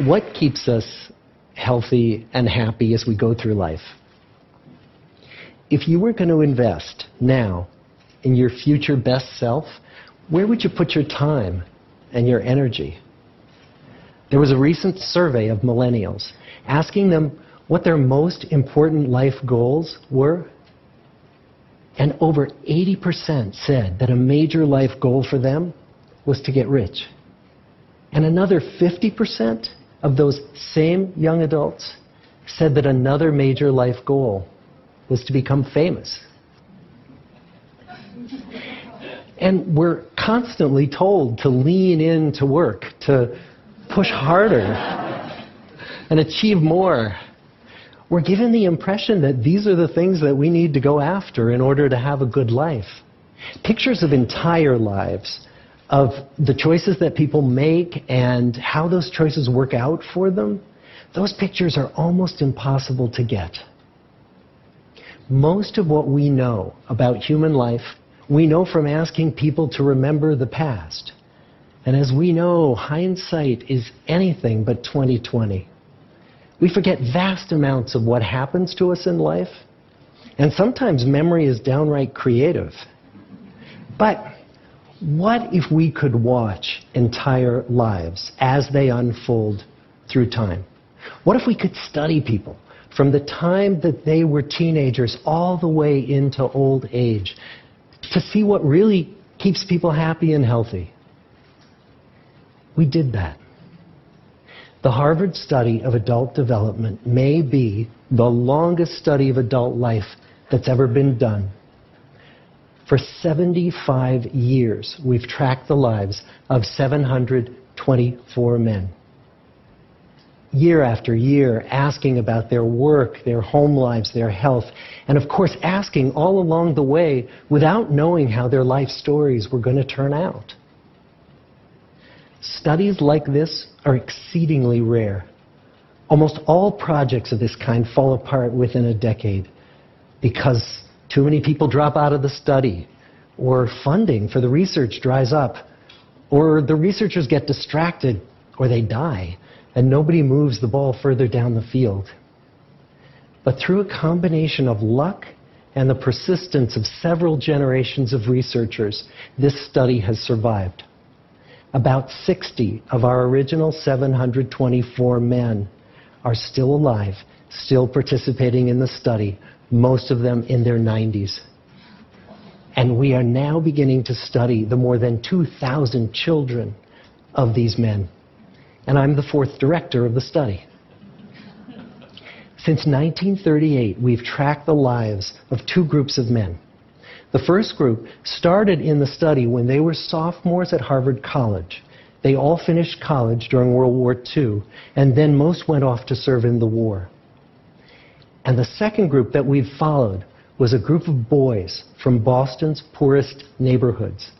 what keeps us healthy and happy as we go through life? If you were going to invest now in your future best self, where would you put your time and your energy? There was a recent survey of millennials asking them what their most important life goals were. And over 80% said that a major life goal for them was to get rich. And another 50% of those same young adults said that another major life goal was to become famous. And we're constantly told to lean into work, to push harder, and achieve more. We're given the impression that these are the things that we need to go after in order to have a good life. Pictures of entire lives of the choices that people make and how those choices work out for them, those pictures are almost impossible to get. Most of what we know about human life, we know from asking people to remember the past. And as we know, hindsight is anything but 2020. We forget vast amounts of what happens to us in life, and sometimes memory is downright creative. But what if we could watch entire lives as they unfold through time? What if we could study people from the time that they were teenagers all the way into old age to see what really keeps people happy and healthy? We did that. The Harvard study of adult development may be the longest study of adult life that's ever been done. For 75 years, we've tracked the lives of 724 men. Year after year, asking about their work, their home lives, their health, and of course, asking all along the way without knowing how their life stories were going to turn out. Studies like this are exceedingly rare. Almost all projects of this kind fall apart within a decade because too many people drop out of the study, or funding for the research dries up, or the researchers get distracted, or they die, and nobody moves the ball further down the field. But through a combination of luck and the persistence of several generations of researchers, this study has survived. About 60 of our original 724 men are still alive, still participating in the study, most of them in their 90s. And we are now beginning to study the more than 2,000 children of these men. And I'm the fourth director of the study. Since 1938, we've tracked the lives of two groups of men. The first group started in the study when they were sophomores at Harvard College. They all finished college during World War II, and then most went off to serve in the war. And the second group that we've followed was a group of boys from Boston's poorest neighborhoods.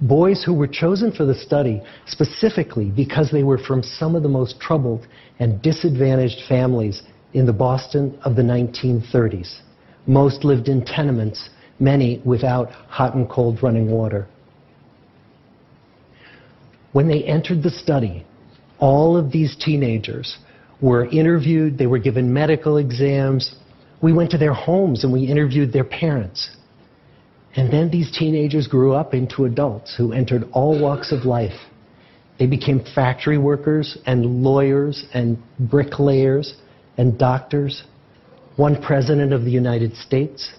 Boys who were chosen for the study specifically because they were from some of the most troubled and disadvantaged families in the Boston of the 1930s. Most lived in tenements, many without hot and cold running water. When they entered the study, all of these teenagers were interviewed, they were given medical exams. We went to their homes and we interviewed their parents. And then these teenagers grew up into adults who entered all walks of life. They became factory workers and lawyers and bricklayers and doctors, one president of the United States.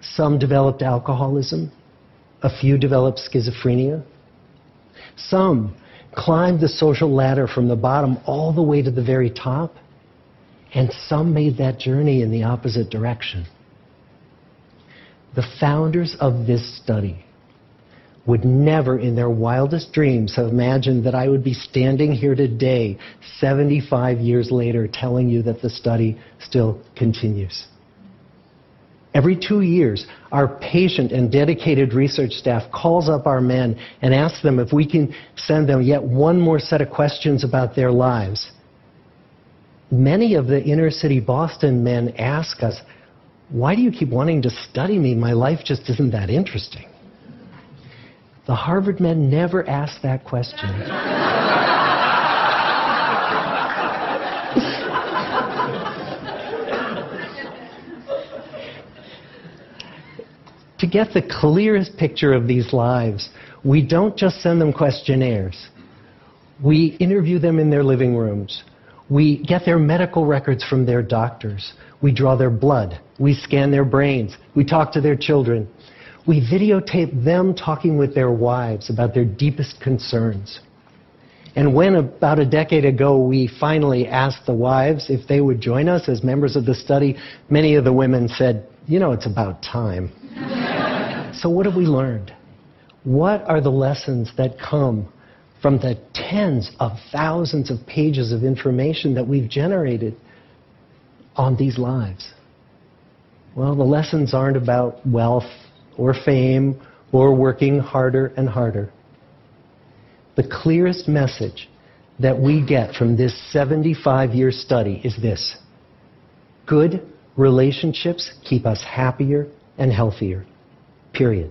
Some developed alcoholism, a few developed schizophrenia. Some climbed the social ladder from the bottom all the way to the very top, and some made that journey in the opposite direction. The founders of this study would never in their wildest dreams have imagined that I would be standing here today, 75 years later, telling you that the study still continues. Every two years, our patient and dedicated research staff calls up our men and asks them if we can send them yet one more set of questions about their lives. Many of the inner city Boston men ask us, Why do you keep wanting to study me? My life just isn't that interesting. The Harvard men never ask that question. Get the clearest picture of these lives, we don't just send them questionnaires. We interview them in their living rooms. We get their medical records from their doctors. We draw their blood. We scan their brains. We talk to their children. We videotape them talking with their wives about their deepest concerns. And when about a decade ago we finally asked the wives if they would join us as members of the study, many of the women said, you know, it's about time. So what have we learned? What are the lessons that come from the tens of thousands of pages of information that we've generated on these lives? Well, the lessons aren't about wealth or fame or working harder and harder. The clearest message that we get from this 75 year study is this good relationships keep us happier and healthier. Period.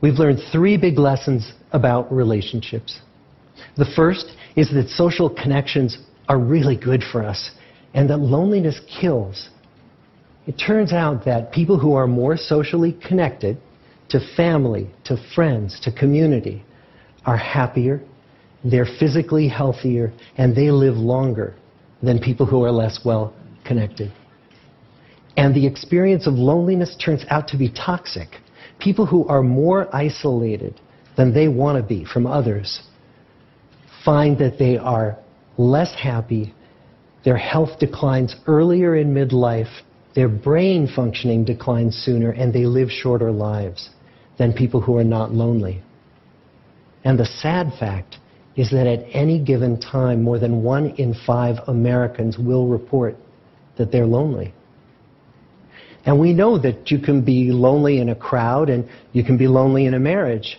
We've learned three big lessons about relationships. The first is that social connections are really good for us and that loneliness kills. It turns out that people who are more socially connected to family, to friends, to community, are happier, they're physically healthier, and they live longer than people who are less well connected. And the experience of loneliness turns out to be toxic. People who are more isolated than they want to be from others find that they are less happy, their health declines earlier in midlife, their brain functioning declines sooner, and they live shorter lives than people who are not lonely. And the sad fact is that at any given time, more than one in five Americans will report that they're lonely. And we know that you can be lonely in a crowd and you can be lonely in a marriage.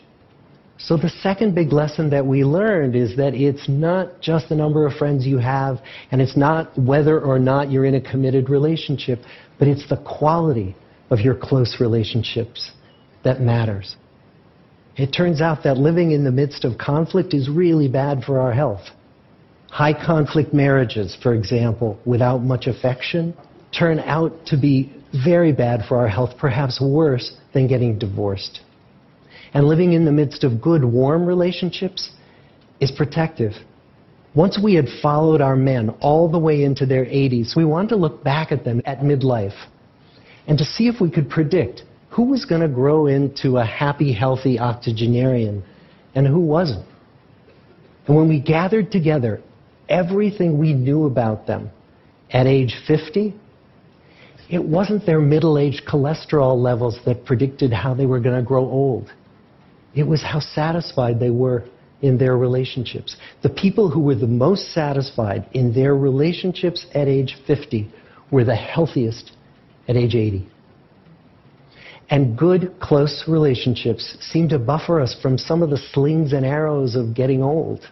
So the second big lesson that we learned is that it's not just the number of friends you have, and it's not whether or not you're in a committed relationship, but it's the quality of your close relationships that matters. It turns out that living in the midst of conflict is really bad for our health. High conflict marriages, for example, without much affection, turn out to be very bad for our health, perhaps worse than getting divorced. And living in the midst of good, warm relationships is protective. Once we had followed our men all the way into their 80s, we wanted to look back at them at midlife and to see if we could predict who was going to grow into a happy, healthy octogenarian and who wasn't. And when we gathered together everything we knew about them at age 50, it wasn't their middle aged cholesterol levels that predicted how they were going to grow old. It was how satisfied they were in their relationships. The people who were the most satisfied in their relationships at age 50 were the healthiest at age 80. And good, close relationships seem to buffer us from some of the slings and arrows of getting old.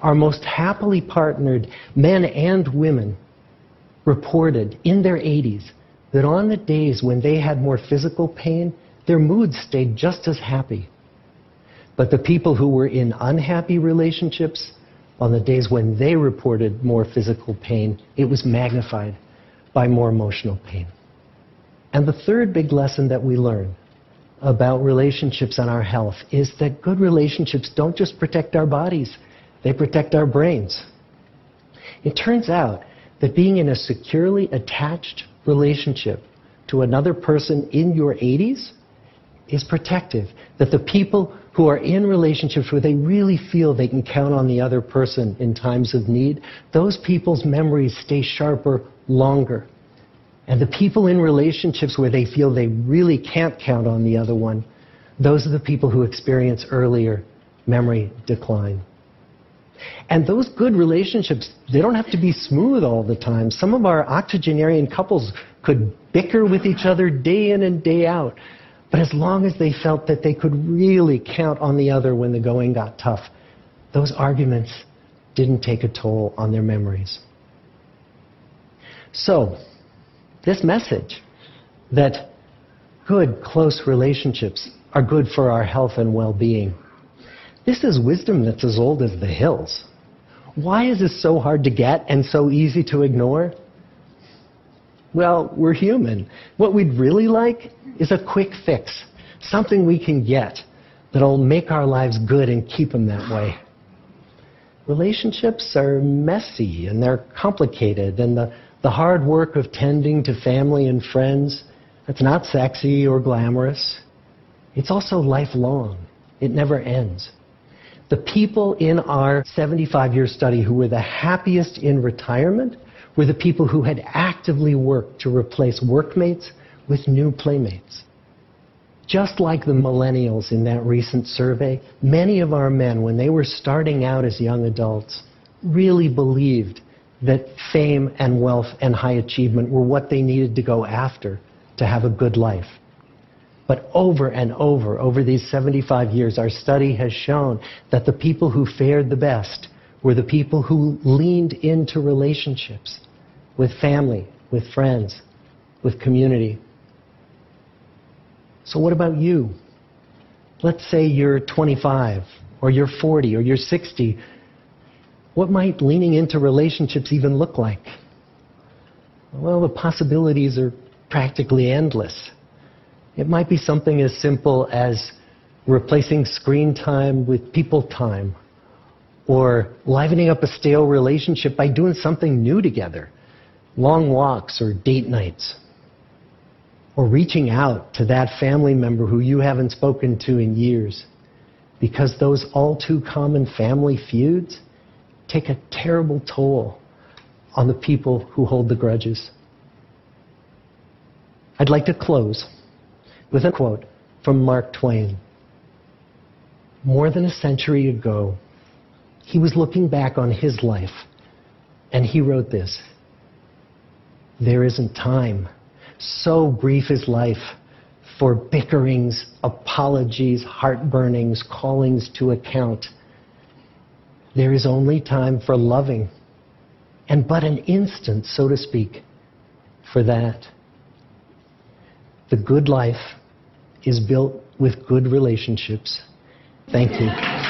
Our most happily partnered men and women reported in their 80s that on the days when they had more physical pain, their moods stayed just as happy. But the people who were in unhappy relationships, on the days when they reported more physical pain, it was magnified by more emotional pain. And the third big lesson that we learn about relationships and our health is that good relationships don't just protect our bodies, they protect our brains. It turns out that being in a securely attached relationship to another person in your 80s is protective. That the people who are in relationships where they really feel they can count on the other person in times of need, those people's memories stay sharper longer. And the people in relationships where they feel they really can't count on the other one, those are the people who experience earlier memory decline. And those good relationships, they don't have to be smooth all the time. Some of our octogenarian couples could bicker with each other day in and day out. But as long as they felt that they could really count on the other when the going got tough, those arguments didn't take a toll on their memories. So, this message that good, close relationships are good for our health and well being. This is wisdom that's as old as the hills. Why is this so hard to get and so easy to ignore? Well, we're human. What we'd really like is a quick fix, something we can get that'll make our lives good and keep them that way. Relationships are messy and they're complicated, and the, the hard work of tending to family and friends, that's not sexy or glamorous. It's also lifelong. It never ends. The people in our 75 year study who were the happiest in retirement were the people who had actively worked to replace workmates with new playmates. Just like the millennials in that recent survey, many of our men, when they were starting out as young adults, really believed that fame and wealth and high achievement were what they needed to go after to have a good life. But over and over, over these 75 years, our study has shown that the people who fared the best were the people who leaned into relationships with family, with friends, with community. So, what about you? Let's say you're 25, or you're 40, or you're 60. What might leaning into relationships even look like? Well, the possibilities are practically endless. It might be something as simple as replacing screen time with people time, or livening up a stale relationship by doing something new together long walks or date nights or reaching out to that family member who you haven't spoken to in years. Because those all too common family feuds take a terrible toll on the people who hold the grudges. I'd like to close with a quote from Mark Twain. More than a century ago, he was looking back on his life and he wrote this There isn't time so brief is life for bickerings, apologies, heartburnings, callings to account. There is only time for loving, and but an instant, so to speak, for that. The good life is built with good relationships. Thank you.